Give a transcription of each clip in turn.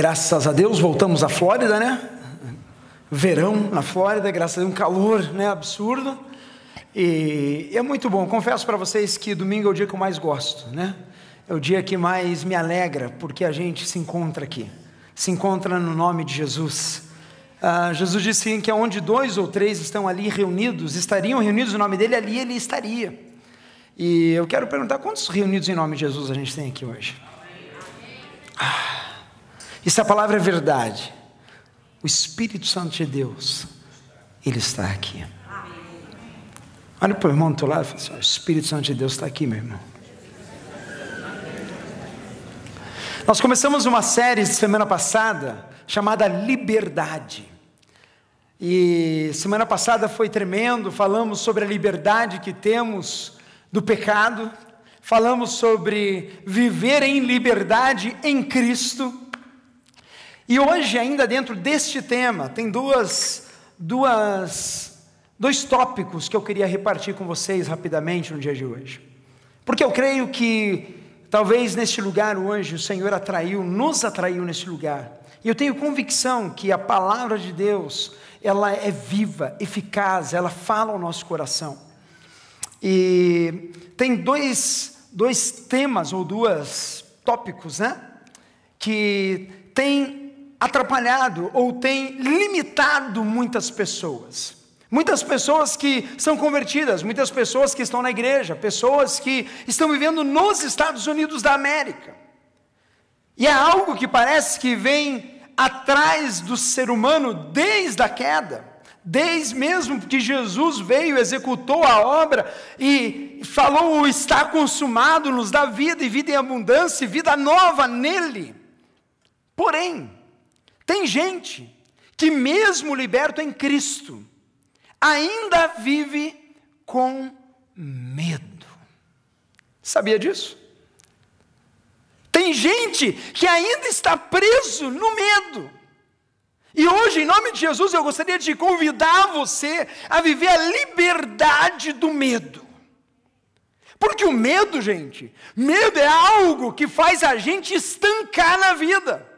Graças a Deus voltamos à Flórida, né? Verão na Flórida, graças a Deus, um calor né, absurdo. E é muito bom. Confesso para vocês que domingo é o dia que eu mais gosto, né? É o dia que mais me alegra, porque a gente se encontra aqui, se encontra no nome de Jesus. Ah, Jesus disse que onde dois ou três estão ali reunidos, estariam reunidos no nome dele, ali ele estaria. E eu quero perguntar quantos reunidos em nome de Jesus a gente tem aqui hoje? Ah. E se a palavra é verdade, o Espírito Santo de Deus, ele está aqui. Olha para o irmão do teu lado e fala assim: o Espírito Santo de Deus está aqui, meu irmão. Nós começamos uma série semana passada chamada Liberdade. E semana passada foi tremendo, falamos sobre a liberdade que temos do pecado, falamos sobre viver em liberdade em Cristo. E hoje, ainda dentro deste tema, tem duas, duas, dois tópicos que eu queria repartir com vocês rapidamente no dia de hoje. Porque eu creio que talvez neste lugar hoje o Senhor atraiu, nos atraiu neste lugar. E eu tenho convicção que a palavra de Deus, ela é viva, eficaz, ela fala ao nosso coração. E tem dois, dois temas ou dois tópicos, né? Que tem atrapalhado ou tem limitado muitas pessoas. Muitas pessoas que são convertidas, muitas pessoas que estão na igreja, pessoas que estão vivendo nos Estados Unidos da América. E é algo que parece que vem atrás do ser humano desde a queda, desde mesmo que Jesus veio, executou a obra e falou: está consumado, nos dá vida e vida em abundância, e vida nova nele. Porém, tem gente que, mesmo liberto em Cristo, ainda vive com medo. Sabia disso? Tem gente que ainda está preso no medo. E hoje, em nome de Jesus, eu gostaria de convidar você a viver a liberdade do medo. Porque o medo, gente, medo é algo que faz a gente estancar na vida.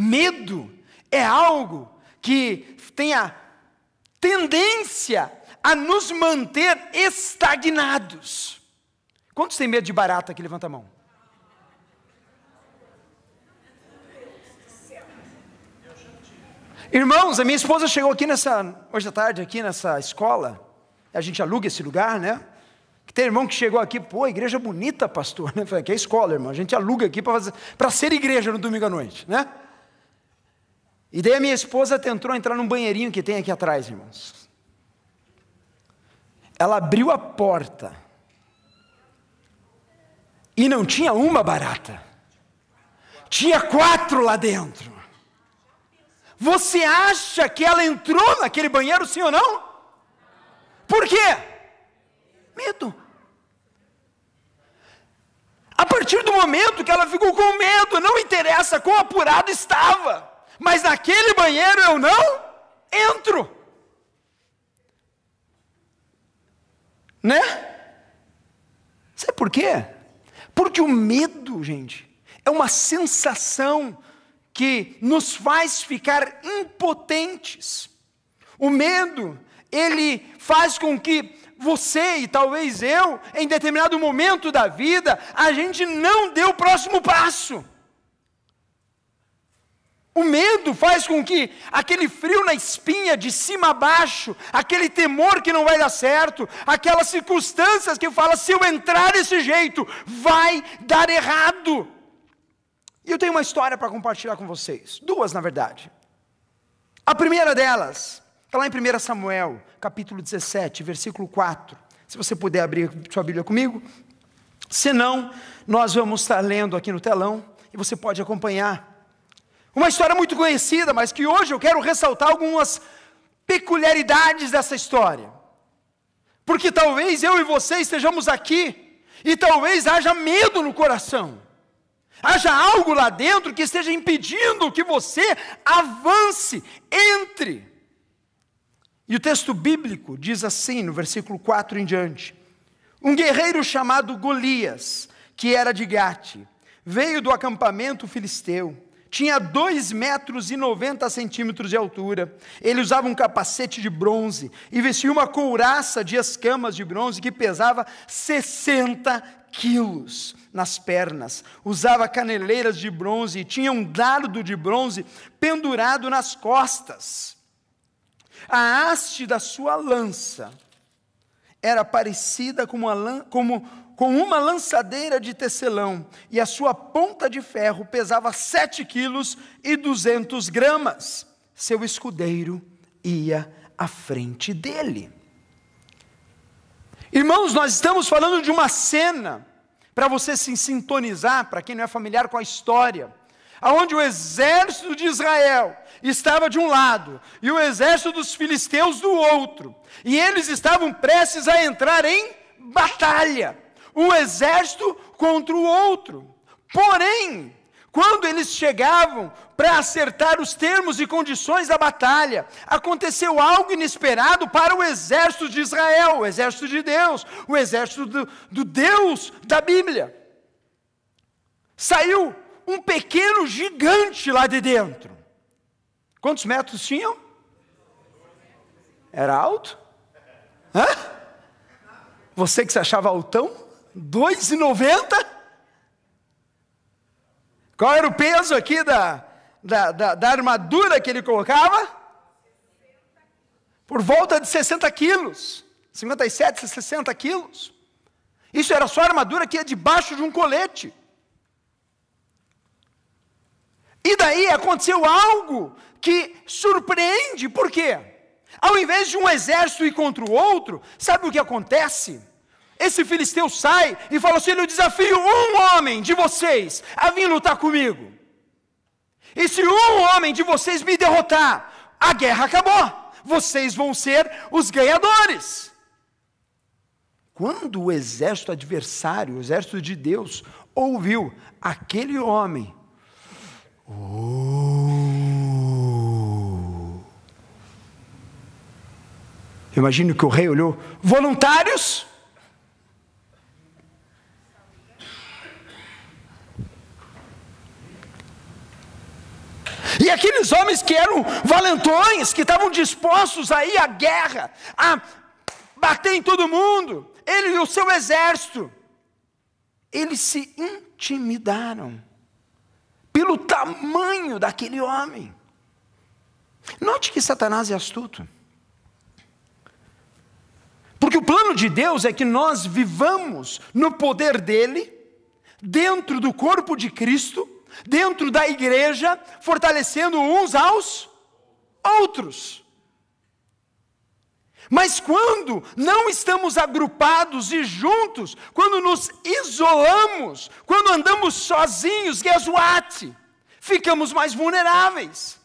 Medo é algo que tem a tendência a nos manter estagnados. Quantos têm medo de barata aqui? Levanta a mão. Irmãos, a minha esposa chegou aqui nessa, hoje à tarde, aqui nessa escola, a gente aluga esse lugar, né? Tem irmão que chegou aqui, pô, igreja bonita, pastor, né? Falei, que é escola, irmão, a gente aluga aqui para ser igreja no domingo à noite, né? E daí a minha esposa tentou entrar num banheirinho que tem aqui atrás, irmãos. Ela abriu a porta. E não tinha uma barata. Tinha quatro lá dentro. Você acha que ela entrou naquele banheiro, sim ou não? Por quê? Medo. A partir do momento que ela ficou com medo, não interessa quão apurado estava mas naquele banheiro eu não entro. Né? Sabe por quê? Porque o medo, gente, é uma sensação que nos faz ficar impotentes. O medo, ele faz com que você e talvez eu, em determinado momento da vida, a gente não dê o próximo passo. O medo faz com que aquele frio na espinha, de cima a baixo, aquele temor que não vai dar certo, aquelas circunstâncias que fala se eu entrar desse jeito, vai dar errado. E eu tenho uma história para compartilhar com vocês, duas na verdade. A primeira delas, está lá em 1 Samuel, capítulo 17, versículo 4. Se você puder abrir sua Bíblia comigo. Se não, nós vamos estar lendo aqui no telão e você pode acompanhar. Uma história muito conhecida, mas que hoje eu quero ressaltar algumas peculiaridades dessa história. Porque talvez eu e você estejamos aqui e talvez haja medo no coração. Haja algo lá dentro que esteja impedindo que você avance, entre. E o texto bíblico diz assim, no versículo 4 em diante: Um guerreiro chamado Golias, que era de Gate, veio do acampamento filisteu tinha dois metros e 90 centímetros de altura. Ele usava um capacete de bronze e vestia uma couraça de escamas de bronze que pesava 60 quilos nas pernas. Usava caneleiras de bronze e tinha um dardo de bronze pendurado nas costas. A haste da sua lança era parecida com uma, como, com uma lançadeira de tecelão, e a sua ponta de ferro pesava sete quilos e duzentos gramas. Seu escudeiro ia à frente dele. Irmãos, nós estamos falando de uma cena, para você se sintonizar, para quem não é familiar com a história, aonde o exército de Israel estava de um lado e o exército dos filisteus do outro, e eles estavam prestes a entrar em batalha, um exército contra o outro. Porém, quando eles chegavam para acertar os termos e condições da batalha, aconteceu algo inesperado para o exército de Israel, o exército de Deus, o exército do, do Deus da Bíblia. Saiu um pequeno gigante lá de dentro. Quantos metros tinham? Era alto? Hã? Você que se achava altão? 2,90? Qual era o peso aqui da, da, da, da armadura que ele colocava? Por volta de 60 quilos. 57, 60 quilos. Isso era só armadura que ia debaixo de um colete. E daí aconteceu algo que surpreende, por quê? Ao invés de um exército ir contra o outro, sabe o que acontece? Esse filisteu sai e fala assim: Eu desafio um homem de vocês a vir lutar comigo. E se um homem de vocês me derrotar, a guerra acabou. Vocês vão ser os ganhadores. Quando o exército adversário, o exército de Deus, ouviu aquele homem Oh. Imagino que o rei olhou: voluntários? E aqueles homens que eram valentões, que estavam dispostos a ir à guerra, a bater em todo mundo, ele e o seu exército, eles se intimidaram pelo tamanho daquele homem. Note que Satanás é astuto. Porque o plano de Deus é que nós vivamos no poder dele, dentro do corpo de Cristo, dentro da igreja, fortalecendo uns aos outros. Mas quando não estamos agrupados e juntos, quando nos isolamos, quando andamos sozinhos, guess what? Ficamos mais vulneráveis.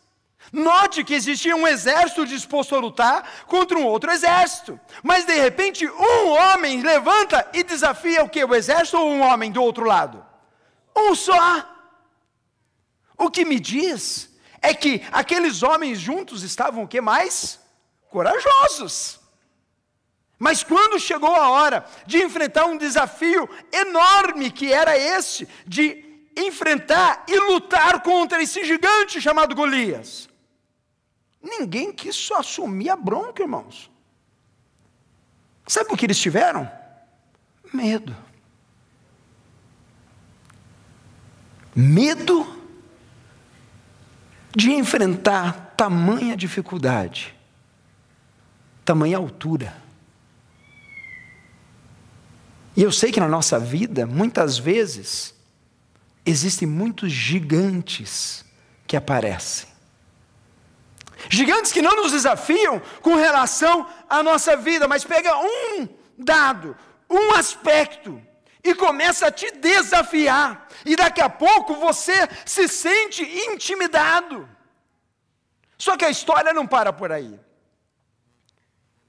Note que existia um exército disposto a lutar contra um outro exército. Mas de repente, um homem levanta e desafia o que? O exército ou um homem do outro lado? Um só. O que me diz é que aqueles homens juntos estavam o que mais? corajosos. Mas quando chegou a hora de enfrentar um desafio enorme, que era esse, de enfrentar e lutar contra esse gigante chamado Golias, ninguém quis assumir a bronca, irmãos. Sabe o que eles tiveram? Medo. Medo de enfrentar tamanha dificuldade tamanha altura. E eu sei que na nossa vida, muitas vezes, existem muitos gigantes que aparecem. Gigantes que não nos desafiam com relação à nossa vida, mas pega um dado, um aspecto e começa a te desafiar. E daqui a pouco você se sente intimidado. Só que a história não para por aí.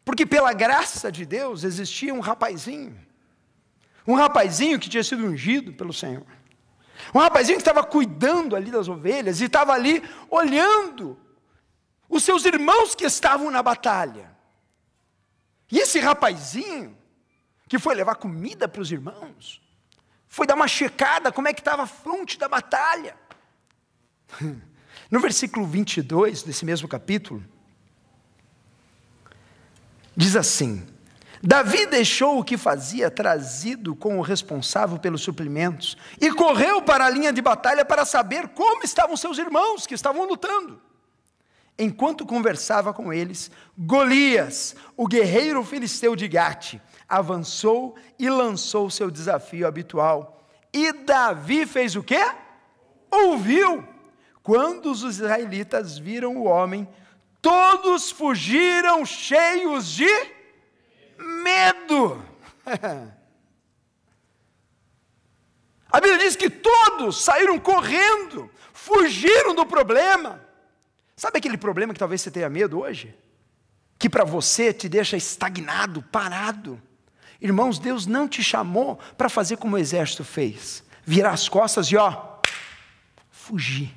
Porque pela graça de Deus existia um rapazinho. Um rapazinho que tinha sido ungido pelo Senhor. Um rapazinho que estava cuidando ali das ovelhas e estava ali olhando os seus irmãos que estavam na batalha. E esse rapazinho, que foi levar comida para os irmãos, foi dar uma checada como é que estava a fronte da batalha. No versículo 22 desse mesmo capítulo, diz assim: Davi deixou o que fazia, trazido com o responsável pelos suprimentos, e correu para a linha de batalha para saber como estavam seus irmãos que estavam lutando. Enquanto conversava com eles, Golias, o guerreiro filisteu de Gate, avançou e lançou seu desafio habitual. E Davi fez o quê? Ouviu. Quando os israelitas viram o homem, todos fugiram cheios de medo. A Bíblia diz que todos saíram correndo, fugiram do problema. Sabe aquele problema que talvez você tenha medo hoje? Que para você te deixa estagnado, parado. Irmãos, Deus não te chamou para fazer como o exército fez, virar as costas e ó, fugir.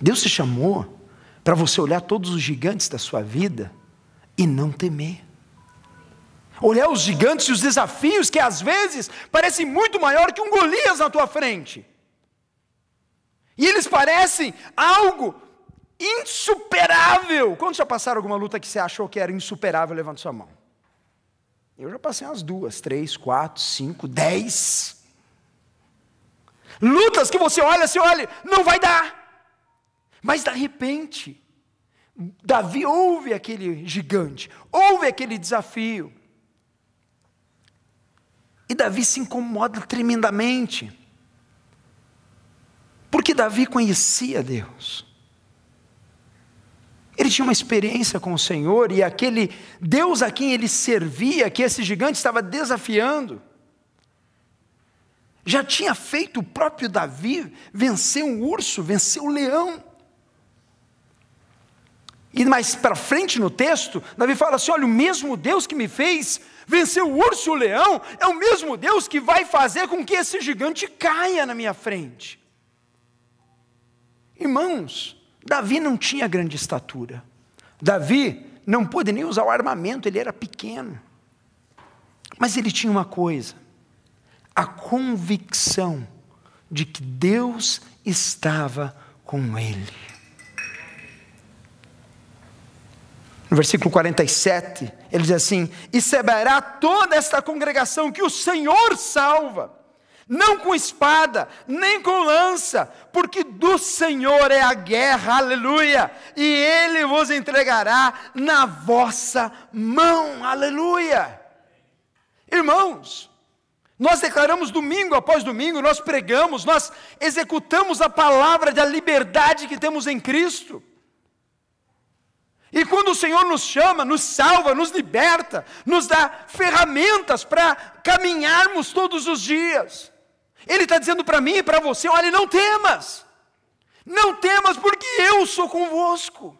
Deus te chamou para você olhar todos os gigantes da sua vida e não temer. Olhar os gigantes e os desafios que às vezes parecem muito maior que um Golias na tua frente. E eles parecem algo insuperável. Quando já passaram alguma luta que você achou que era insuperável? Levanta sua mão. Eu já passei umas duas, três, quatro, cinco, dez. Lutas que você olha, você olha, não vai dar. Mas de repente, Davi ouve aquele gigante, ouve aquele desafio. E Davi se incomoda tremendamente. Porque Davi conhecia Deus. Ele tinha uma experiência com o Senhor e aquele Deus a quem ele servia, que esse gigante estava desafiando, já tinha feito o próprio Davi vencer um urso, vencer o um leão. E mais para frente no texto, Davi fala assim: olha, o mesmo Deus que me fez vencer o urso e o leão, é o mesmo Deus que vai fazer com que esse gigante caia na minha frente. Irmãos, Davi não tinha grande estatura. Davi não pôde nem usar o armamento, ele era pequeno. Mas ele tinha uma coisa: a convicção de que Deus estava com ele. No versículo 47, ele diz assim: E saberá toda esta congregação que o Senhor salva, não com espada, nem com lança, porque do Senhor é a guerra, aleluia, e Ele vos entregará na vossa mão, aleluia. Irmãos, nós declaramos domingo após domingo, nós pregamos, nós executamos a palavra da liberdade que temos em Cristo. E quando o Senhor nos chama, nos salva, nos liberta, nos dá ferramentas para caminharmos todos os dias. Ele está dizendo para mim e para você: olha, não temas, não temas, porque eu sou convosco.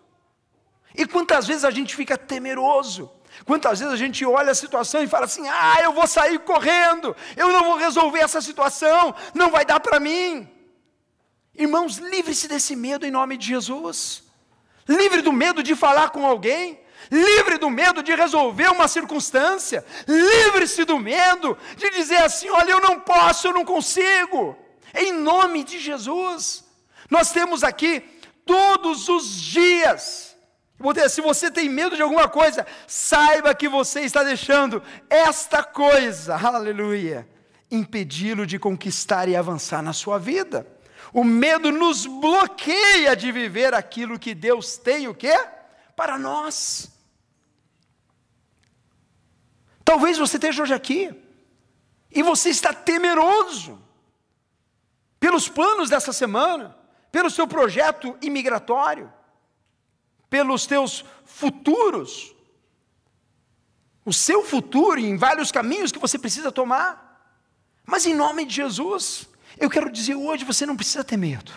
E quantas vezes a gente fica temeroso, quantas vezes a gente olha a situação e fala assim: ah, eu vou sair correndo, eu não vou resolver essa situação, não vai dar para mim. Irmãos, livre-se desse medo em nome de Jesus livre do medo de falar com alguém, livre do medo de resolver uma circunstância, livre-se do medo de dizer assim: olha, eu não posso, eu não consigo, em nome de Jesus. Nós temos aqui todos os dias. Se você tem medo de alguma coisa, saiba que você está deixando esta coisa, aleluia, impedi-lo de conquistar e avançar na sua vida. O medo nos bloqueia de viver aquilo que Deus tem o quê? Para nós. Talvez você esteja hoje aqui e você está temeroso pelos planos dessa semana, pelo seu projeto imigratório, pelos teus futuros, o seu futuro em vários caminhos que você precisa tomar. Mas em nome de Jesus, eu quero dizer hoje, você não precisa ter medo.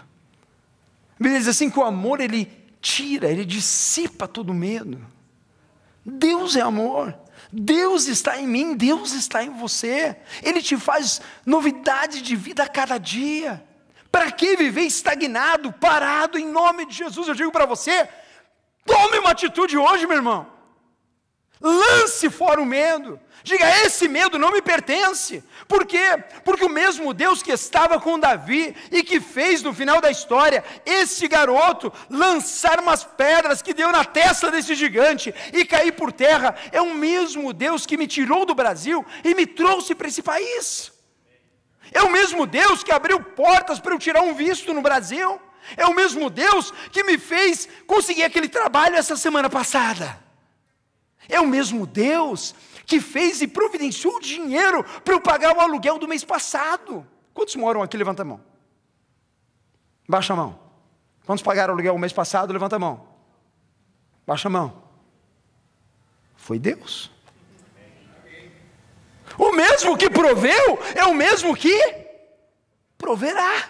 Beleza, assim que o amor ele tira, ele dissipa todo medo. Deus é amor. Deus está em mim, Deus está em você. Ele te faz novidade de vida a cada dia. Para que viver estagnado, parado em nome de Jesus? Eu digo para você, tome uma atitude hoje, meu irmão. Lance fora o medo. Diga: esse medo não me pertence. Por quê? Porque o mesmo Deus que estava com Davi e que fez no final da história esse garoto lançar umas pedras que deu na testa desse gigante e cair por terra, é o mesmo Deus que me tirou do Brasil e me trouxe para esse país. É o mesmo Deus que abriu portas para eu tirar um visto no Brasil. É o mesmo Deus que me fez conseguir aquele trabalho essa semana passada. É o mesmo Deus que fez e providenciou dinheiro para eu pagar o aluguel do mês passado. Quantos moram aqui? Levanta a mão. Baixa a mão. Quantos pagaram o aluguel o mês passado? Levanta a mão. Baixa a mão. Foi Deus. O mesmo que proveu é o mesmo que proverá.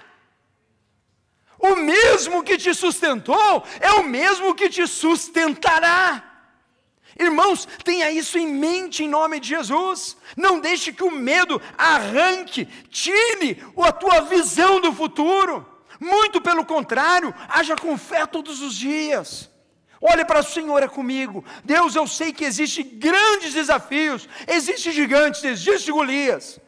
O mesmo que te sustentou é o mesmo que te sustentará. Irmãos, tenha isso em mente em nome de Jesus. Não deixe que o medo arranque, tire a tua visão do futuro. Muito pelo contrário, haja com fé todos os dias. Olhe para o Senhor é comigo. Deus, eu sei que existem grandes desafios, existem gigantes, existem Golias.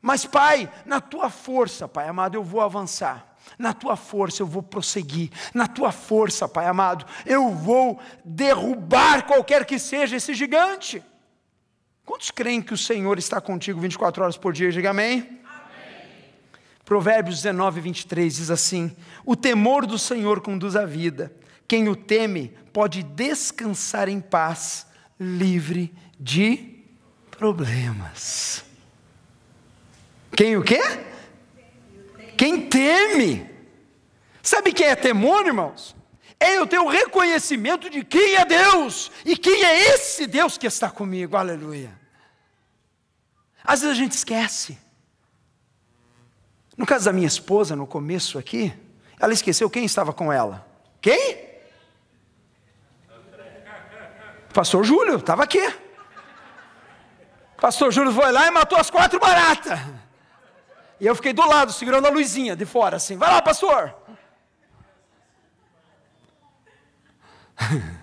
Mas, Pai, na tua força, Pai amado, eu vou avançar na tua força eu vou prosseguir, na tua força, Pai amado, eu vou derrubar qualquer que seja esse gigante. Quantos creem que o Senhor está contigo 24 horas por dia? Diga amém. Provérbios 19, 23 diz assim: O temor do Senhor conduz à vida, quem o teme pode descansar em paz, livre de problemas. Quem o quê? Quem teme. Sabe quem é temor, irmãos? É eu ter o reconhecimento de quem é Deus e quem é esse Deus que está comigo, aleluia. Às vezes a gente esquece. No caso da minha esposa, no começo aqui, ela esqueceu quem estava com ela. Quem? Pastor Júlio, estava aqui. Pastor Júlio foi lá e matou as quatro baratas. E eu fiquei do lado, segurando a luzinha de fora, assim. Vai lá, pastor.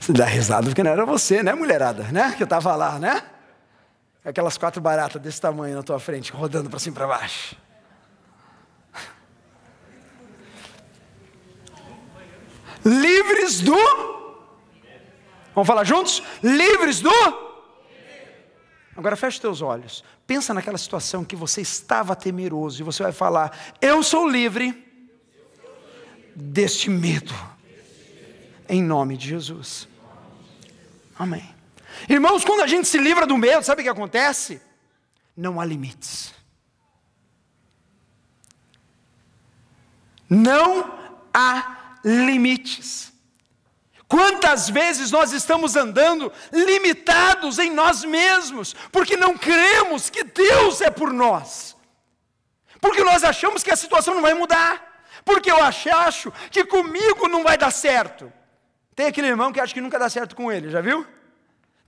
Você dá risada porque não era você, né, mulherada? Né? Que eu estava lá, né? Aquelas quatro baratas desse tamanho na tua frente, rodando para cima e para baixo. Livres do Vamos falar juntos? Livres do? Agora feche teus olhos. Pensa naquela situação que você estava temeroso e você vai falar: Eu sou livre deste medo. Em nome de Jesus. Amém. Irmãos, quando a gente se livra do medo, sabe o que acontece? Não há limites. Não há limites. Quantas vezes nós estamos andando limitados em nós mesmos, porque não cremos que Deus é por nós, porque nós achamos que a situação não vai mudar, porque eu acho que comigo não vai dar certo. Tem aquele irmão que acha que nunca dá certo com ele, já viu?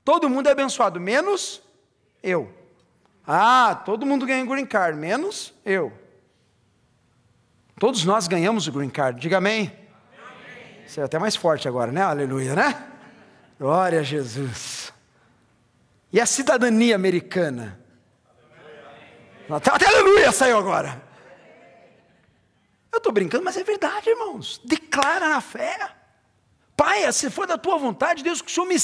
Todo mundo é abençoado, menos eu. Ah, todo mundo ganha green card, menos eu. Todos nós ganhamos o green card, diga amém. Você é até mais forte agora, né? Aleluia, né? Glória a Jesus. E a cidadania americana? Até, até aleluia saiu agora. Eu estou brincando, mas é verdade, irmãos. Declara na fé. Pai, se for da tua vontade, Deus, que o Senhor me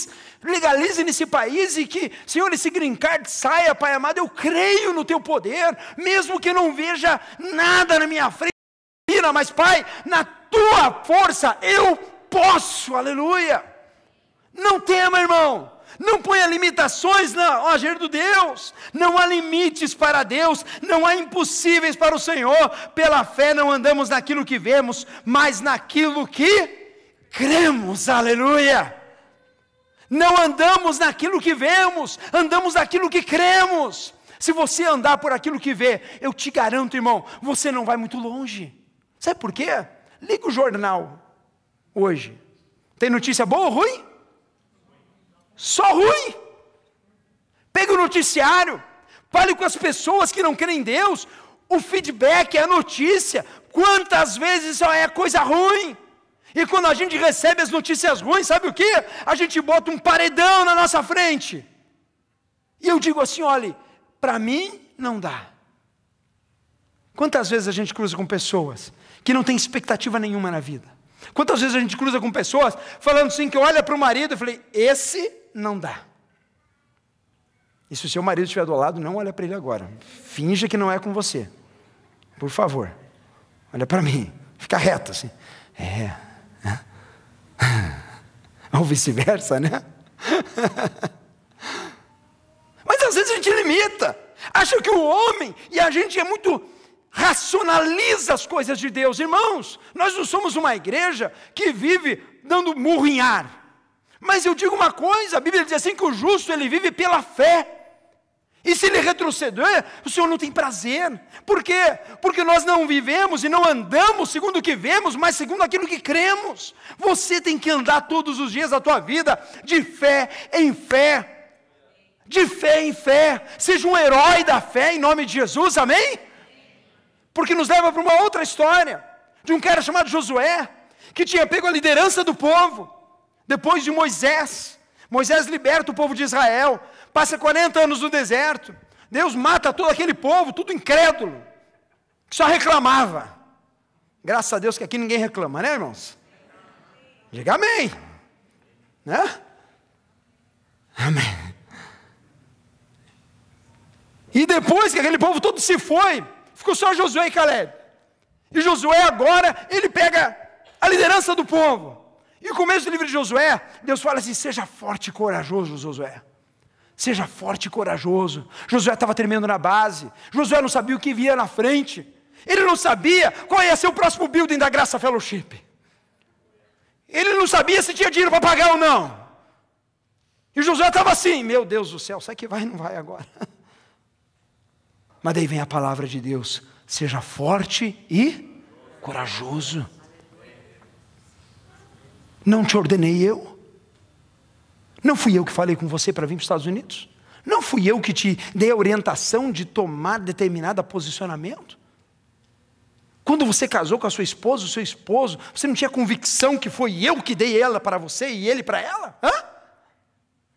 legalize nesse país e que, Senhor, esse green card saia, Pai amado, eu creio no teu poder, mesmo que não veja nada na minha frente, mas Pai, na tua força eu posso, aleluia. Não tema, irmão. Não ponha limitações no agir do Deus. Não há limites para Deus. Não há impossíveis para o Senhor. Pela fé não andamos naquilo que vemos, mas naquilo que cremos. Aleluia. Não andamos naquilo que vemos, andamos naquilo que cremos. Se você andar por aquilo que vê, eu te garanto, irmão, você não vai muito longe. Sabe por quê? Liga o jornal hoje. Tem notícia boa ou ruim? Só ruim. Pega o noticiário, fale com as pessoas que não creem em Deus. O feedback, a notícia, Quantas vezes só é coisa ruim? E quando a gente recebe as notícias ruins, sabe o que? A gente bota um paredão na nossa frente. E eu digo assim: olha, para mim não dá. Quantas vezes a gente cruza com pessoas que não têm expectativa nenhuma na vida? Quantas vezes a gente cruza com pessoas falando assim que olha para o marido e falei, esse não dá. E se o seu marido estiver do lado, não olha para ele agora. Finja que não é com você. Por favor. Olha para mim. Fica reto assim. É. Ou vice-versa, né? Mas às vezes a gente limita. Acha que o homem e a gente é muito racionaliza as coisas de Deus. Irmãos, nós não somos uma igreja que vive dando murro em ar. Mas eu digo uma coisa, a Bíblia diz assim que o justo ele vive pela fé. E se ele retroceder, o Senhor não tem prazer. Por quê? Porque nós não vivemos e não andamos segundo o que vemos, mas segundo aquilo que cremos. Você tem que andar todos os dias da tua vida de fé em fé. De fé em fé. Seja um herói da fé em nome de Jesus, amém? Porque nos leva para uma outra história de um cara chamado Josué, que tinha pego a liderança do povo, depois de Moisés. Moisés liberta o povo de Israel, passa 40 anos no deserto. Deus mata todo aquele povo, tudo incrédulo, que só reclamava. Graças a Deus que aqui ninguém reclama, né, irmãos? Diga amém. Né? Amém. E depois que aquele povo todo se foi, ficou só Josué e Caleb. E Josué agora, ele pega a liderança do povo. E no começo do livro de Josué, Deus fala assim: seja forte e corajoso, Josué. Seja forte e corajoso. Josué estava tremendo na base. Josué não sabia o que via na frente. Ele não sabia qual ia ser o próximo building da Graça Fellowship. Ele não sabia se tinha dinheiro para pagar ou não. E Josué estava assim: Meu Deus do céu, sai que vai, não vai agora. Mas daí vem a palavra de Deus: seja forte e corajoso. Não te ordenei eu? Não fui eu que falei com você para vir para os Estados Unidos? Não fui eu que te dei a orientação de tomar determinado posicionamento? Quando você casou com a sua esposa, o seu esposo, você não tinha convicção que foi eu que dei ela para você e ele para ela? Hã?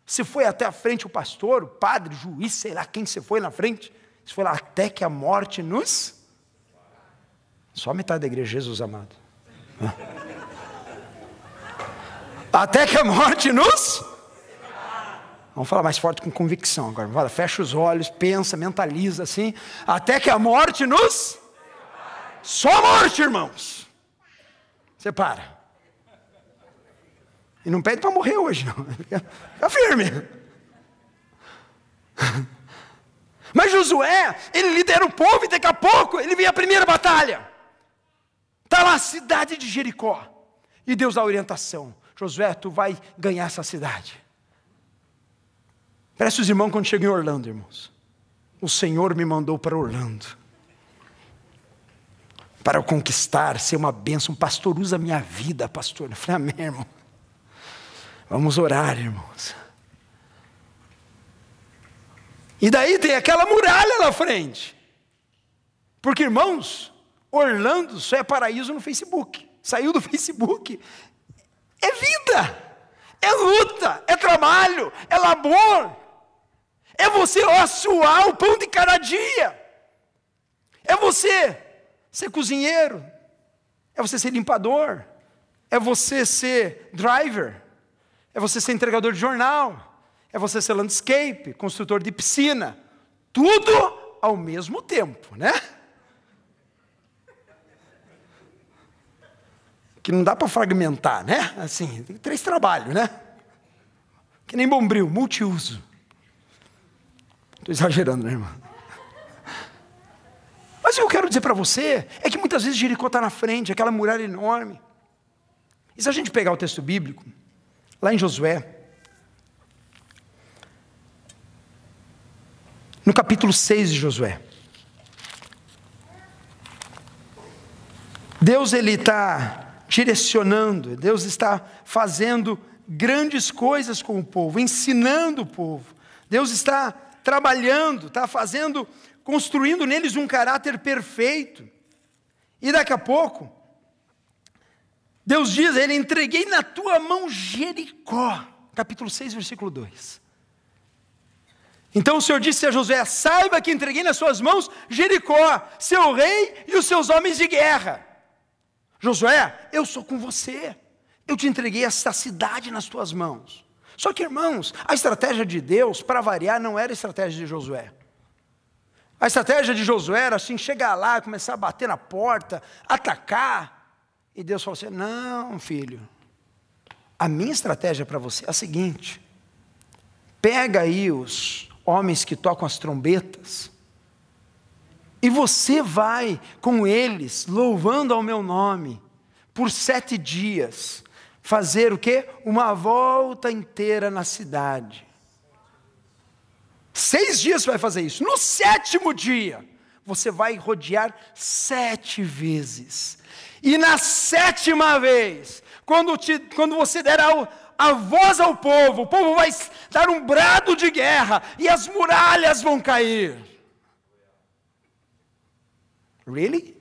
Você foi até a frente o pastor, o padre, o juiz, sei lá quem você foi na frente. Isso foi lá, até que a morte nos. Só metade da igreja, Jesus amado. Até que a morte nos. Vamos falar mais forte com convicção agora. Fala, fecha os olhos, pensa, mentaliza assim. Até que a morte nos. Só morte, irmãos. Separa. E não pede para morrer hoje, não. Fica firme. Mas Josué, ele lidera o povo e daqui a pouco ele vem a primeira batalha. Está lá a cidade de Jericó. E Deus dá orientação: Josué, tu vai ganhar essa cidade. Parece os irmãos quando chegam em Orlando, irmãos. O Senhor me mandou para Orlando. Para conquistar, ser uma bênção. Pastor, usa a minha vida, pastor. Eu falei, amém, irmão. Vamos orar, irmãos. E daí tem aquela muralha na frente. Porque, irmãos, Orlando só é paraíso no Facebook. Saiu do Facebook. É vida, é luta, é trabalho, é labor. É você ó, suar o pão de cada dia. É você ser cozinheiro. É você ser limpador. É você ser driver. É você ser entregador de jornal é você ser landscape, construtor de piscina, tudo ao mesmo tempo, né? Que não dá para fragmentar, né? Assim, tem três trabalhos, né? Que nem bombril, multiuso. Estou exagerando, né, irmão? Mas o que eu quero dizer para você é que muitas vezes Jericó está na frente, aquela muralha enorme. E se a gente pegar o texto bíblico, lá em Josué, no capítulo 6 de Josué. Deus ele está direcionando, Deus está fazendo grandes coisas com o povo, ensinando o povo. Deus está trabalhando, está fazendo, construindo neles um caráter perfeito. E daqui a pouco, Deus diz: Ele entreguei na tua mão Jericó. Capítulo 6, versículo 2. Então o Senhor disse a Josué: Saiba que entreguei nas suas mãos Jericó, seu rei e os seus homens de guerra. Josué, eu sou com você. Eu te entreguei esta cidade nas tuas mãos. Só que, irmãos, a estratégia de Deus, para variar, não era a estratégia de Josué. A estratégia de Josué era assim: chegar lá, começar a bater na porta, atacar. E Deus falou assim: Não, filho. A minha estratégia para você é a seguinte: pega aí os homens que tocam as trombetas, e você vai com eles, louvando ao meu nome, por sete dias, fazer o quê? Uma volta inteira na cidade. Seis dias você vai fazer isso. No sétimo dia, você vai rodear sete vezes. E na sétima vez, quando, te, quando você der a, a voz ao povo, o povo vai dar um brado de guerra e as muralhas vão cair. Really?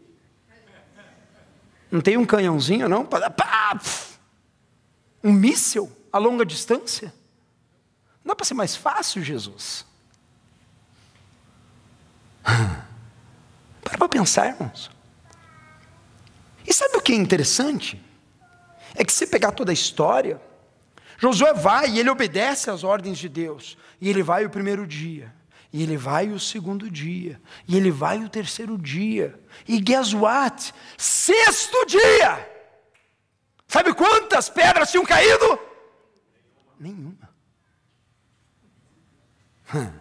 Não tem um canhãozinho, não? Um míssil a longa distância? Não dá para ser mais fácil, Jesus? Para para pensar, irmãos. E sabe o que é interessante? É que se pegar toda a história, Josué vai e ele obedece às ordens de Deus. E ele vai o primeiro dia, e ele vai o segundo dia, e ele vai o terceiro dia. E guess what? Sexto dia! Sabe quantas pedras tinham caído? Nenhuma. Hum.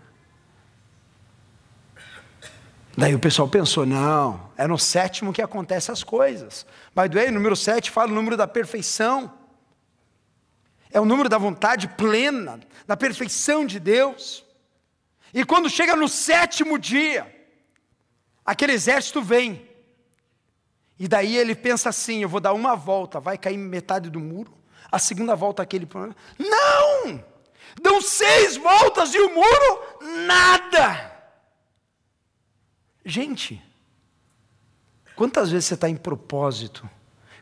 Daí o pessoal pensou: não, é no sétimo que acontecem as coisas. By the way, número sete fala o número da perfeição. É o número da vontade plena, da perfeição de Deus. E quando chega no sétimo dia, aquele exército vem. E daí ele pensa assim: eu vou dar uma volta, vai cair metade do muro. A segunda volta, aquele problema. Não! Dão seis voltas e o muro, nada. Gente, quantas vezes você está em propósito?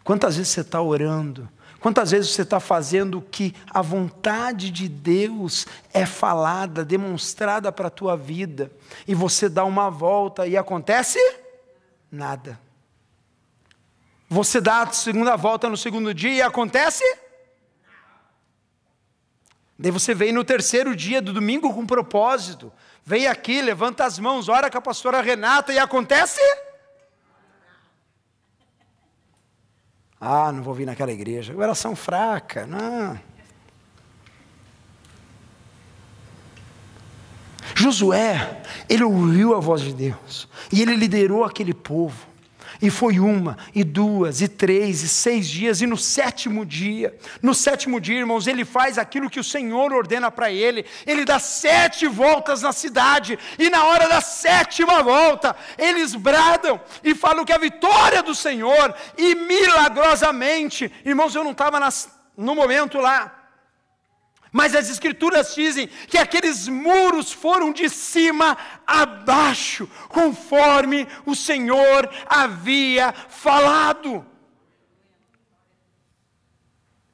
Quantas vezes você está orando? Quantas vezes você está fazendo que a vontade de Deus é falada, demonstrada para a tua vida, e você dá uma volta e acontece nada. Você dá a segunda volta no segundo dia e acontece? Daí você vem no terceiro dia do domingo com propósito. Vem aqui, levanta as mãos, ora com a pastora Renata e acontece? Ah, não vou vir naquela igreja. Oração fraca, não. Josué, ele ouviu a voz de Deus e ele liderou aquele povo. E foi uma, e duas, e três, e seis dias, e no sétimo dia, no sétimo dia, irmãos, ele faz aquilo que o Senhor ordena para ele, ele dá sete voltas na cidade, e na hora da sétima volta, eles bradam e falam que a vitória do Senhor, e milagrosamente, irmãos, eu não estava no momento lá, mas as Escrituras dizem que aqueles muros foram de cima a baixo, conforme o Senhor havia falado.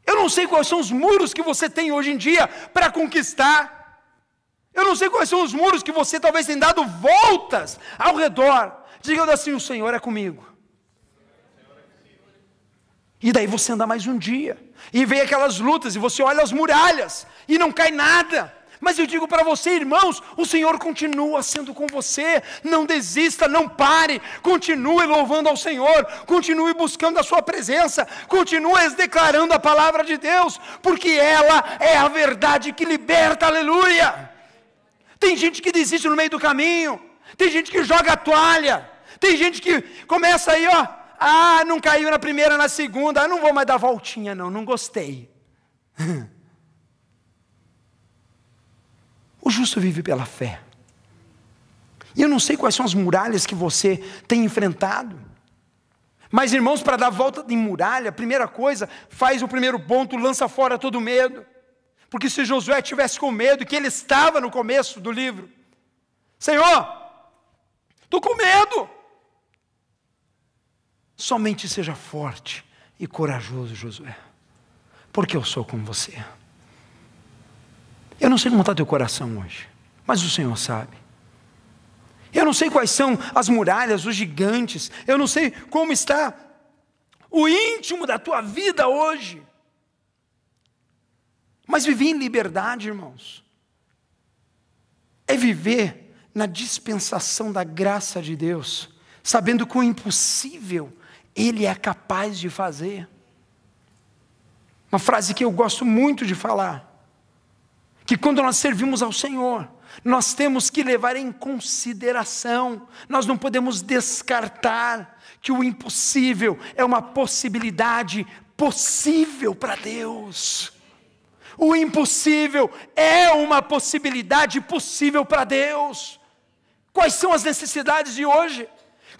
Eu não sei quais são os muros que você tem hoje em dia para conquistar. Eu não sei quais são os muros que você talvez tenha dado voltas ao redor. Digando assim: o Senhor é comigo. E daí você anda mais um dia. E vem aquelas lutas, e você olha as muralhas, e não cai nada. Mas eu digo para você, irmãos, o Senhor continua sendo com você. Não desista, não pare. Continue louvando ao Senhor. Continue buscando a Sua presença. Continue declarando a palavra de Deus, porque ela é a verdade que liberta. Aleluia. Tem gente que desiste no meio do caminho. Tem gente que joga a toalha. Tem gente que começa aí, ó ah, não caiu na primeira, na segunda. Ah, não vou mais dar voltinha, não. Não gostei. O justo vive pela fé. E eu não sei quais são as muralhas que você tem enfrentado. Mas, irmãos, para dar volta de muralha, primeira coisa, faz o primeiro ponto, lança fora todo medo. Porque se Josué tivesse com medo, que ele estava no começo do livro, Senhor, estou com medo. Somente seja forte e corajoso, Josué, porque eu sou com você. Eu não sei como está teu coração hoje, mas o Senhor sabe. Eu não sei quais são as muralhas, os gigantes, eu não sei como está o íntimo da tua vida hoje. Mas viver em liberdade, irmãos, é viver na dispensação da graça de Deus, sabendo que o impossível Ele é capaz de fazer. Uma frase que eu gosto muito de falar, que quando nós servimos ao Senhor, nós temos que levar em consideração, nós não podemos descartar que o impossível é uma possibilidade possível para Deus. O impossível é uma possibilidade possível para Deus. Quais são as necessidades de hoje?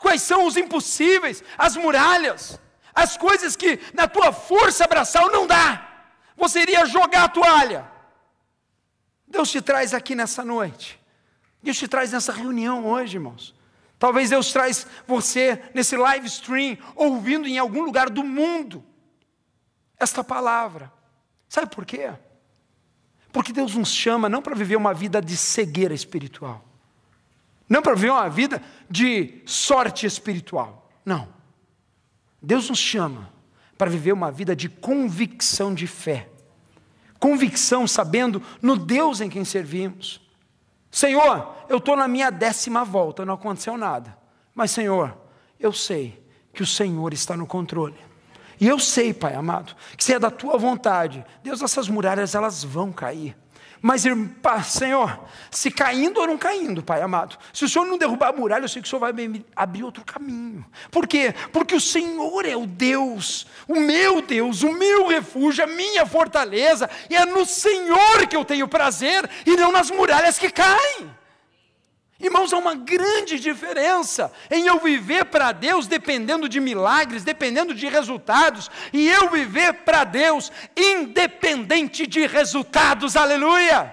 Quais são os impossíveis, as muralhas, as coisas que na tua força abraçal não dá? Você iria jogar a toalha. Deus te traz aqui nessa noite. Deus te traz nessa reunião hoje, irmãos. Talvez Deus traz você nesse live stream, ouvindo em algum lugar do mundo esta palavra. Sabe por quê? Porque Deus nos chama não para viver uma vida de cegueira espiritual, não para viver uma vida de sorte espiritual. Não. Deus nos chama para viver uma vida de convicção de fé. Convicção sabendo no Deus em quem servimos. Senhor, eu estou na minha décima volta, não aconteceu nada. Mas, Senhor, eu sei que o Senhor está no controle. E eu sei, Pai amado, que se é da tua vontade, Deus, essas muralhas elas vão cair. Mas, Senhor, se caindo ou não caindo, Pai amado, se o Senhor não derrubar a muralha, eu sei que o Senhor vai abrir outro caminho. Por quê? Porque o Senhor é o Deus, o meu Deus, o meu refúgio, a minha fortaleza, e é no Senhor que eu tenho prazer e não nas muralhas que caem. Irmãos, há uma grande diferença em eu viver para Deus dependendo de milagres, dependendo de resultados, e eu viver para Deus independente de resultados, aleluia.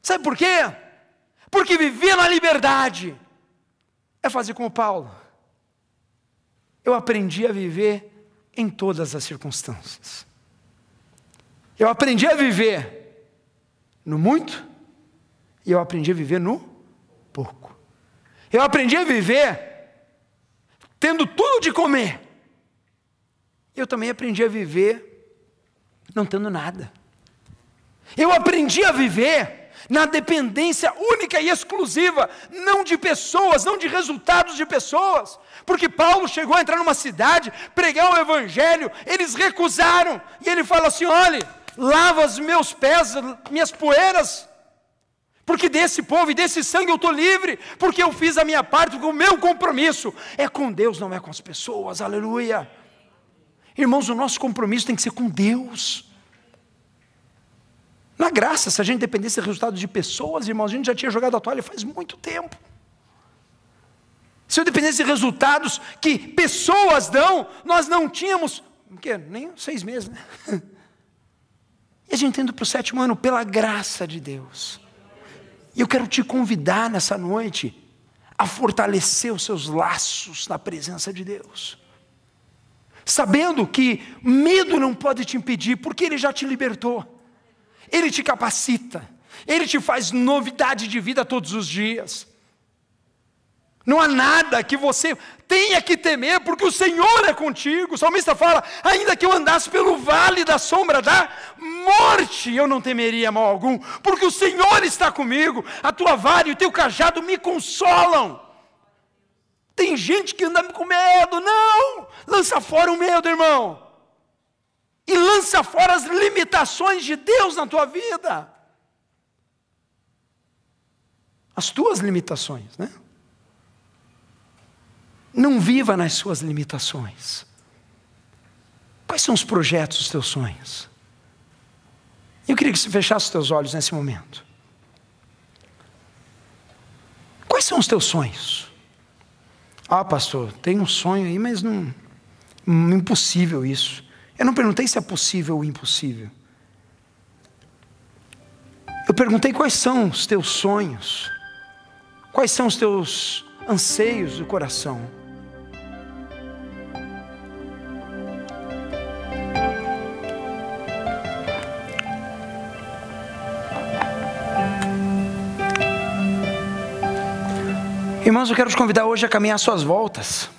Sabe por quê? Porque viver na liberdade é fazer como Paulo. Eu aprendi a viver em todas as circunstâncias. Eu aprendi a viver no muito e eu aprendi a viver no. Eu aprendi a viver tendo tudo de comer. Eu também aprendi a viver não tendo nada. Eu aprendi a viver na dependência única e exclusiva, não de pessoas, não de resultados de pessoas. Porque Paulo chegou a entrar numa cidade, pregar o evangelho, eles recusaram, e ele fala assim: olhe, lava os meus pés, minhas poeiras, porque desse povo e desse sangue eu estou livre, porque eu fiz a minha parte, porque o meu compromisso é com Deus, não é com as pessoas, aleluia. Irmãos, o nosso compromisso tem que ser com Deus. Na graça, se a gente dependesse do resultado de pessoas, irmãos, a gente já tinha jogado a toalha faz muito tempo. Se eu dependesse de resultados que pessoas dão, nós não tínhamos, o quê? Nem seis meses, né? E a gente está indo para o sétimo ano pela graça de Deus. E eu quero te convidar nessa noite a fortalecer os seus laços na presença de Deus. Sabendo que medo não pode te impedir, porque Ele já te libertou, Ele te capacita, Ele te faz novidade de vida todos os dias. Não há nada que você tenha que temer, porque o Senhor é contigo. O salmista fala: ainda que eu andasse pelo vale da sombra da morte, eu não temeria mal algum, porque o Senhor está comigo, a tua vara e o teu cajado me consolam. Tem gente que anda com medo, não, lança fora o medo, irmão, e lança fora as limitações de Deus na tua vida, as tuas limitações, né? Não viva nas suas limitações. Quais são os projetos, os teus sonhos? Eu queria que você fechasse os teus olhos nesse momento. Quais são os teus sonhos? Ah, pastor, tem um sonho aí, mas não. Impossível isso. Eu não perguntei se é possível ou impossível. Eu perguntei quais são os teus sonhos, quais são os teus anseios do coração. Irmãos, eu quero te convidar hoje a caminhar suas voltas.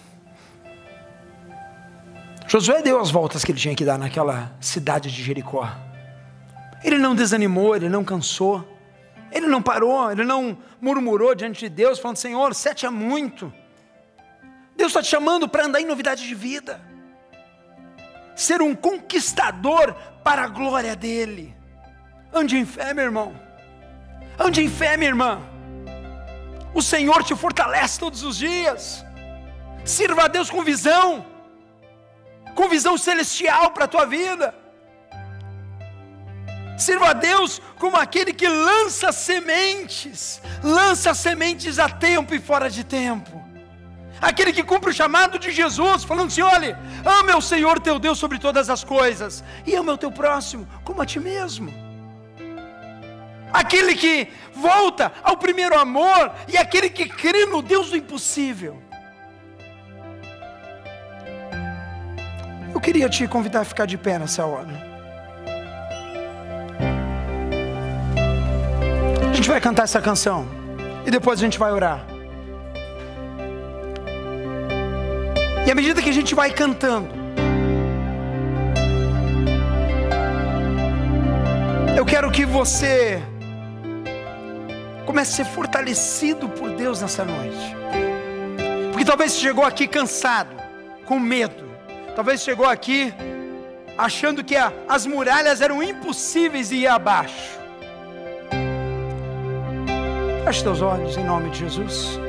Josué deu as voltas que ele tinha que dar naquela cidade de Jericó. Ele não desanimou, ele não cansou, ele não parou, ele não murmurou diante de Deus, falando: Senhor, sete é muito. Deus está te chamando para andar em novidade de vida, ser um conquistador para a glória dEle. Ande em fé, meu irmão, ande em fé, minha irmã. O Senhor te fortalece todos os dias. Sirva a Deus com visão, com visão celestial para a tua vida. Sirva a Deus como aquele que lança sementes, lança sementes a tempo e fora de tempo. Aquele que cumpre o chamado de Jesus, falando assim: olha, ama o Senhor teu Deus sobre todas as coisas, e ama o teu próximo como a ti mesmo. Aquele que volta ao primeiro amor, e aquele que crê no Deus do impossível. Eu queria te convidar a ficar de pé nessa hora. gente vai cantar essa canção e depois a gente vai orar. E à medida que a gente vai cantando, eu quero que você comece a ser fortalecido por Deus nessa noite. Porque talvez você chegou aqui cansado, com medo. Talvez chegou aqui achando que as muralhas eram impossíveis de ir abaixo. Feche teus olhos em nome de Jesus.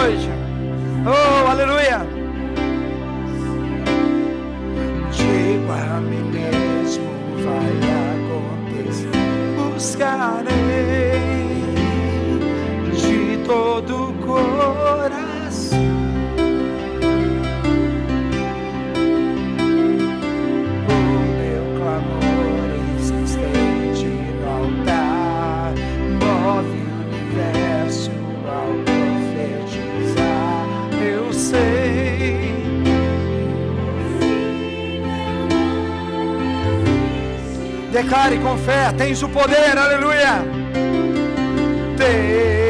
Declare com fé: tens o poder, aleluia. Tens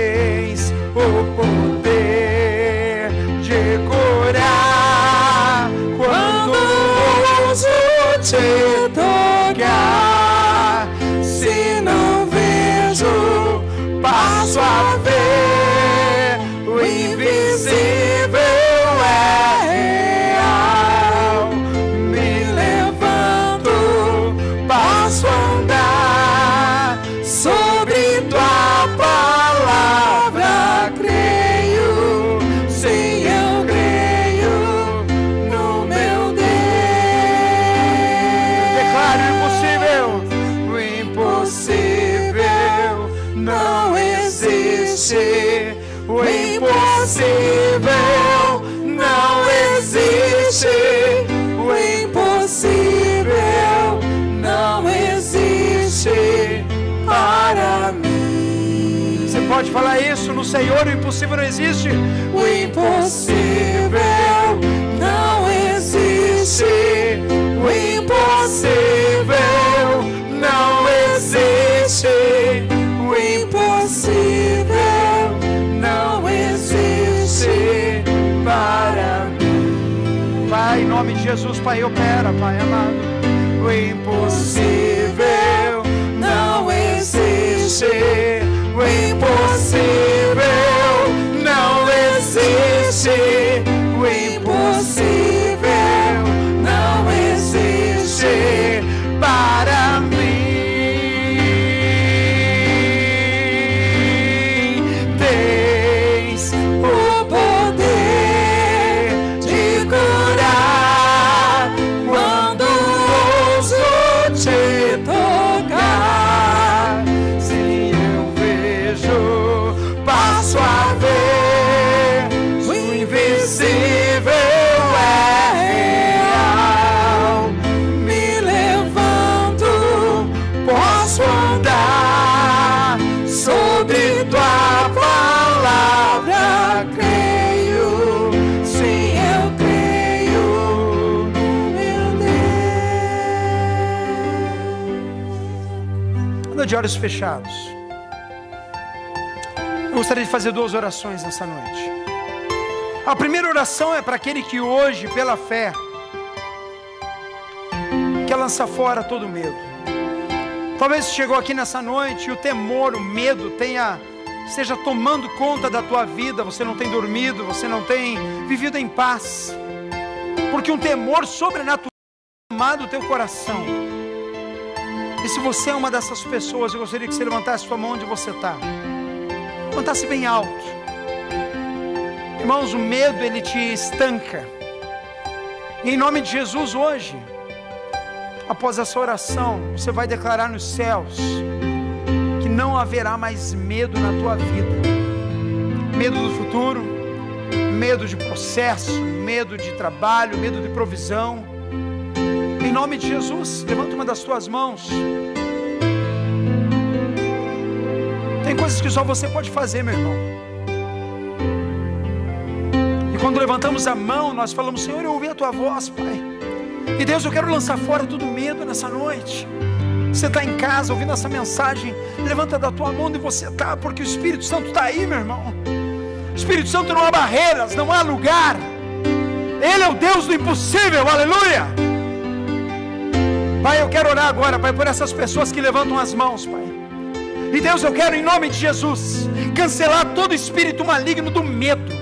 Falar isso, no Senhor o impossível não existe. O impossível não existe. O impossível não existe. O impossível não existe para mim. Pai, em nome de Jesus, Pai, opera, Pai amado. Olhos fechados. Eu gostaria de fazer duas orações nessa noite. A primeira oração é para aquele que hoje, pela fé, quer lançar fora todo medo. Talvez chegou aqui nessa noite e o temor, o medo tenha esteja tomando conta da tua vida, você não tem dormido, você não tem vivido em paz. Porque um temor sobrenatural tomado o teu coração. E se você é uma dessas pessoas, eu gostaria que você levantasse sua mão onde você está. Levantasse bem alto. Irmãos, o medo ele te estanca. E em nome de Jesus hoje, após essa oração, você vai declarar nos céus que não haverá mais medo na tua vida. Medo do futuro, medo de processo, medo de trabalho, medo de provisão. Em nome de Jesus, levanta uma das tuas mãos. Tem coisas que só você pode fazer, meu irmão. E quando levantamos a mão, nós falamos: Senhor, eu ouvi a tua voz, Pai. E Deus, eu quero lançar fora todo medo nessa noite. Você está em casa ouvindo essa mensagem, levanta da tua mão onde você está, porque o Espírito Santo está aí, meu irmão. O Espírito Santo não há barreiras, não há lugar. Ele é o Deus do impossível, aleluia. Pai, eu quero orar agora, Pai, por essas pessoas que levantam as mãos, Pai. E Deus, eu quero em nome de Jesus cancelar todo espírito maligno do medo,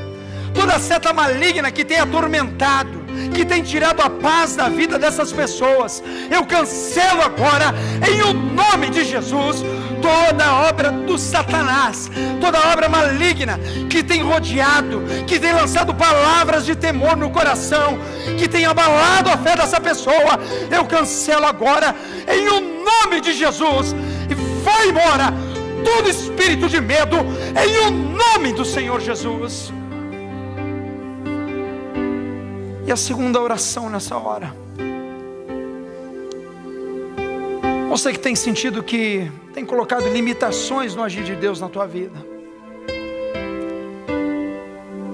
toda seta maligna que tem atormentado, que tem tirado a paz da vida dessas pessoas. Eu cancelo agora, em o nome de Jesus, toda obra do Satanás, toda obra maligna que tem rodeado, que tem lançado palavras de temor no coração, que tem abalado a fé dessa pessoa. Eu cancelo agora, em o nome de Jesus, e vai embora todo espírito de medo, em o nome do Senhor Jesus. E a segunda oração nessa hora. Você que tem sentido que tem colocado limitações no agir de Deus na tua vida.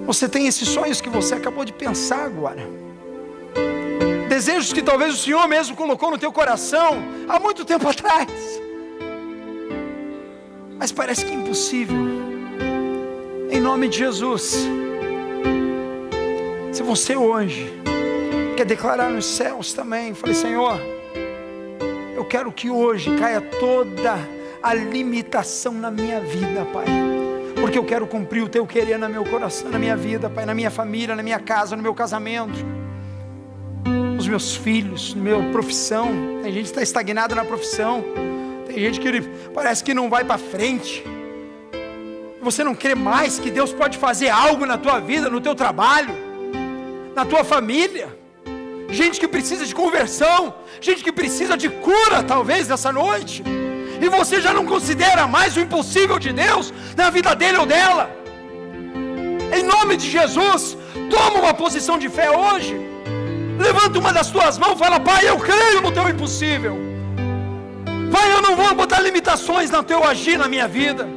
Você tem esses sonhos que você acabou de pensar agora. Desejos que talvez o Senhor mesmo colocou no teu coração há muito tempo atrás. Mas parece que é impossível. Em nome de Jesus. Você hoje quer declarar nos céus também, falei, Senhor, eu quero que hoje caia toda a limitação na minha vida, Pai. Porque eu quero cumprir o teu querer no meu coração, na minha vida, Pai, na minha família, na minha casa, no meu casamento, nos meus filhos, na minha profissão. Tem gente que está estagnada na profissão, tem gente que parece que não vai para frente. Você não crê mais que Deus pode fazer algo na tua vida, no teu trabalho, na tua família. Gente que precisa de conversão, gente que precisa de cura, talvez nessa noite. E você já não considera mais o impossível de Deus na vida dele ou dela. Em nome de Jesus, toma uma posição de fé hoje. Levanta uma das tuas mãos fala: Pai, eu creio no teu impossível. Pai, eu não vou botar limitações no teu agir na minha vida.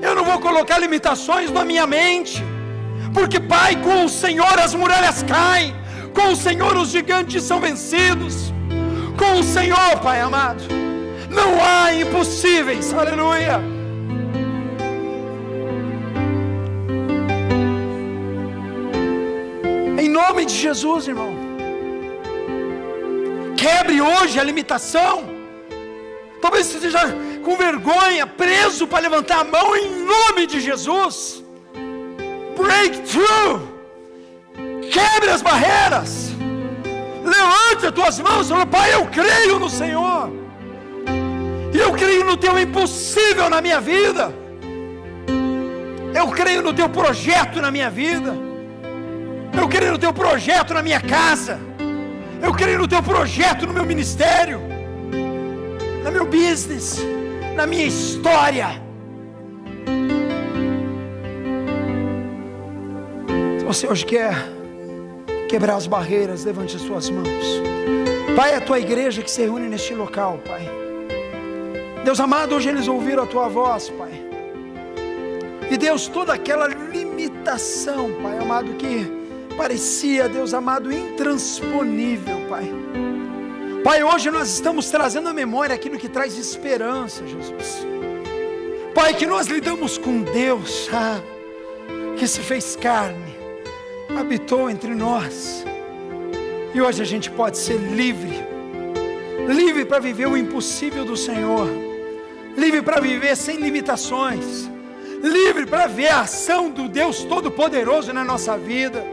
Eu não vou colocar limitações na minha mente. Porque, Pai, com o Senhor as muralhas caem. Com o Senhor os gigantes são vencidos. Com o Senhor, Pai amado, não há impossíveis. Aleluia. Em nome de Jesus, irmão. Quebre hoje a limitação. Talvez você esteja com vergonha, preso para levantar a mão em nome de Jesus. Breakthrough. Quebre as barreiras. Levante as tuas mãos fala, Pai, eu creio no Senhor. E eu creio no teu impossível na minha vida. Eu creio no teu projeto na minha vida. Eu creio no teu projeto na minha casa. Eu creio no teu projeto no meu ministério. No meu business. Na minha história. Você hoje quer quebrar as barreiras, levante as suas mãos. Pai, é a tua igreja que se reúne neste local, Pai. Deus amado, hoje eles ouviram a tua voz, Pai. E Deus, toda aquela limitação, Pai amado, que parecia, Deus amado, intransponível, Pai. Pai, hoje nós estamos trazendo à memória aquilo que traz esperança, Jesus. Pai, que nós lidamos com Deus, ah, que se fez carne, habitou entre nós. E hoje a gente pode ser livre, livre para viver o impossível do Senhor, livre para viver sem limitações, livre para ver a ação do Deus Todo-Poderoso na nossa vida,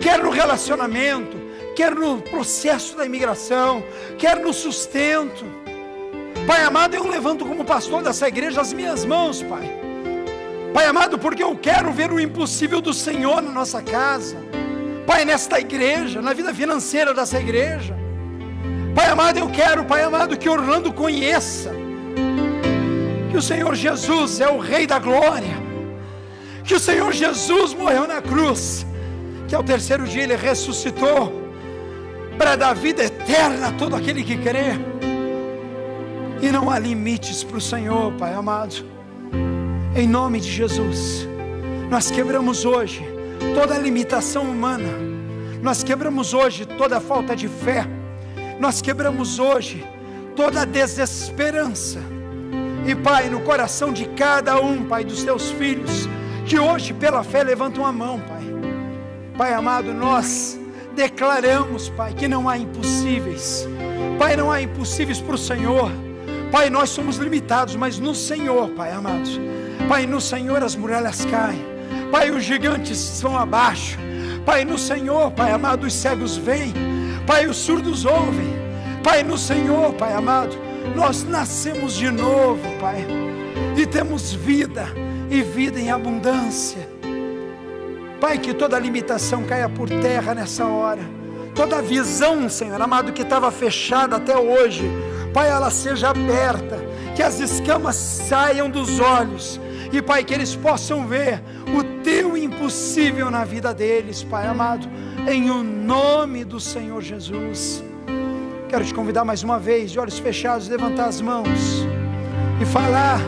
quer no relacionamento, quer no processo da imigração, quer no sustento. Pai amado, eu levanto como pastor dessa igreja as minhas mãos, Pai. Pai amado, porque eu quero ver o impossível do Senhor na nossa casa. Pai, nesta igreja, na vida financeira dessa igreja. Pai amado, eu quero, Pai amado, que Orlando conheça que o Senhor Jesus é o Rei da Glória, que o Senhor Jesus morreu na cruz, que ao terceiro dia ele ressuscitou para dar vida eterna a todo aquele que crê. E não há limites para o Senhor, Pai amado. Em nome de Jesus, nós quebramos hoje toda limitação humana, nós quebramos hoje toda falta de fé, nós quebramos hoje toda desesperança. E Pai, no coração de cada um, Pai, dos teus filhos, que hoje pela fé levantam a mão, Pai. Pai amado, nós declaramos, Pai, que não há impossíveis. Pai, não há impossíveis para o Senhor. Pai, nós somos limitados, mas no Senhor, Pai amado. Pai, no Senhor as muralhas caem. Pai, os gigantes vão abaixo. Pai, no Senhor, Pai amado, os cegos vêm. Pai, os surdos ouvem. Pai, no Senhor, Pai amado, nós nascemos de novo, Pai. E temos vida, e vida em abundância. Pai, que toda limitação caia por terra nessa hora. Toda visão, Senhor amado, que estava fechada até hoje, Pai, ela seja aberta. Que as escamas saiam dos olhos. E, Pai, que eles possam ver o teu impossível na vida deles, Pai amado, em o nome do Senhor Jesus. Quero te convidar mais uma vez, de olhos fechados, levantar as mãos e falar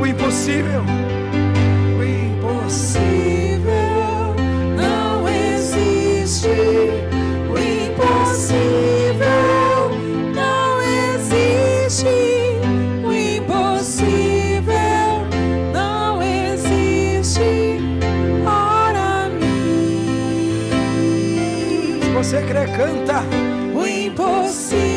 o impossível. O impossível canta. O impossível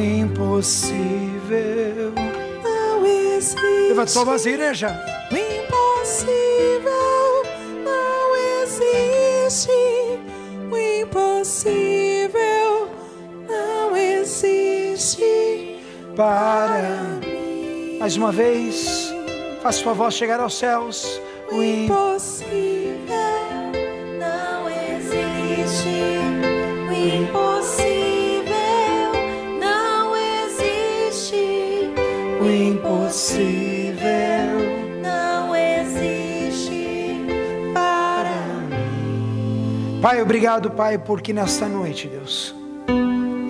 impossível. não existe. Levanta sua voz, igreja. O impossível não existe. O impossível não existe Para. mim. Mais uma vez, faça sua voz chegar aos céus. O O im- impossível Pai, obrigado, Pai, porque nesta noite, Deus,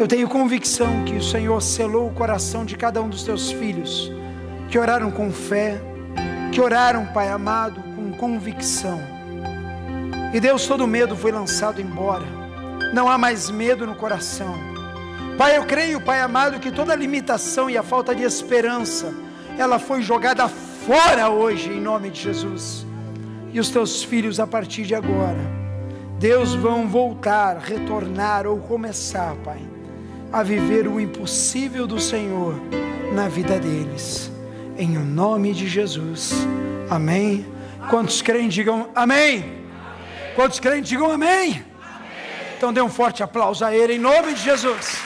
eu tenho convicção que o Senhor selou o coração de cada um dos teus filhos, que oraram com fé, que oraram, Pai amado, com convicção. E Deus, todo medo foi lançado embora, não há mais medo no coração. Pai, eu creio, Pai amado, que toda limitação e a falta de esperança, ela foi jogada fora hoje, em nome de Jesus. E os teus filhos, a partir de agora, Deus vão voltar, retornar ou começar, Pai, a viver o impossível do Senhor na vida deles. Em o nome de Jesus. Amém. Quantos creem, digam amém. Quantos creem, digam amém. Então dê um forte aplauso a Ele em nome de Jesus.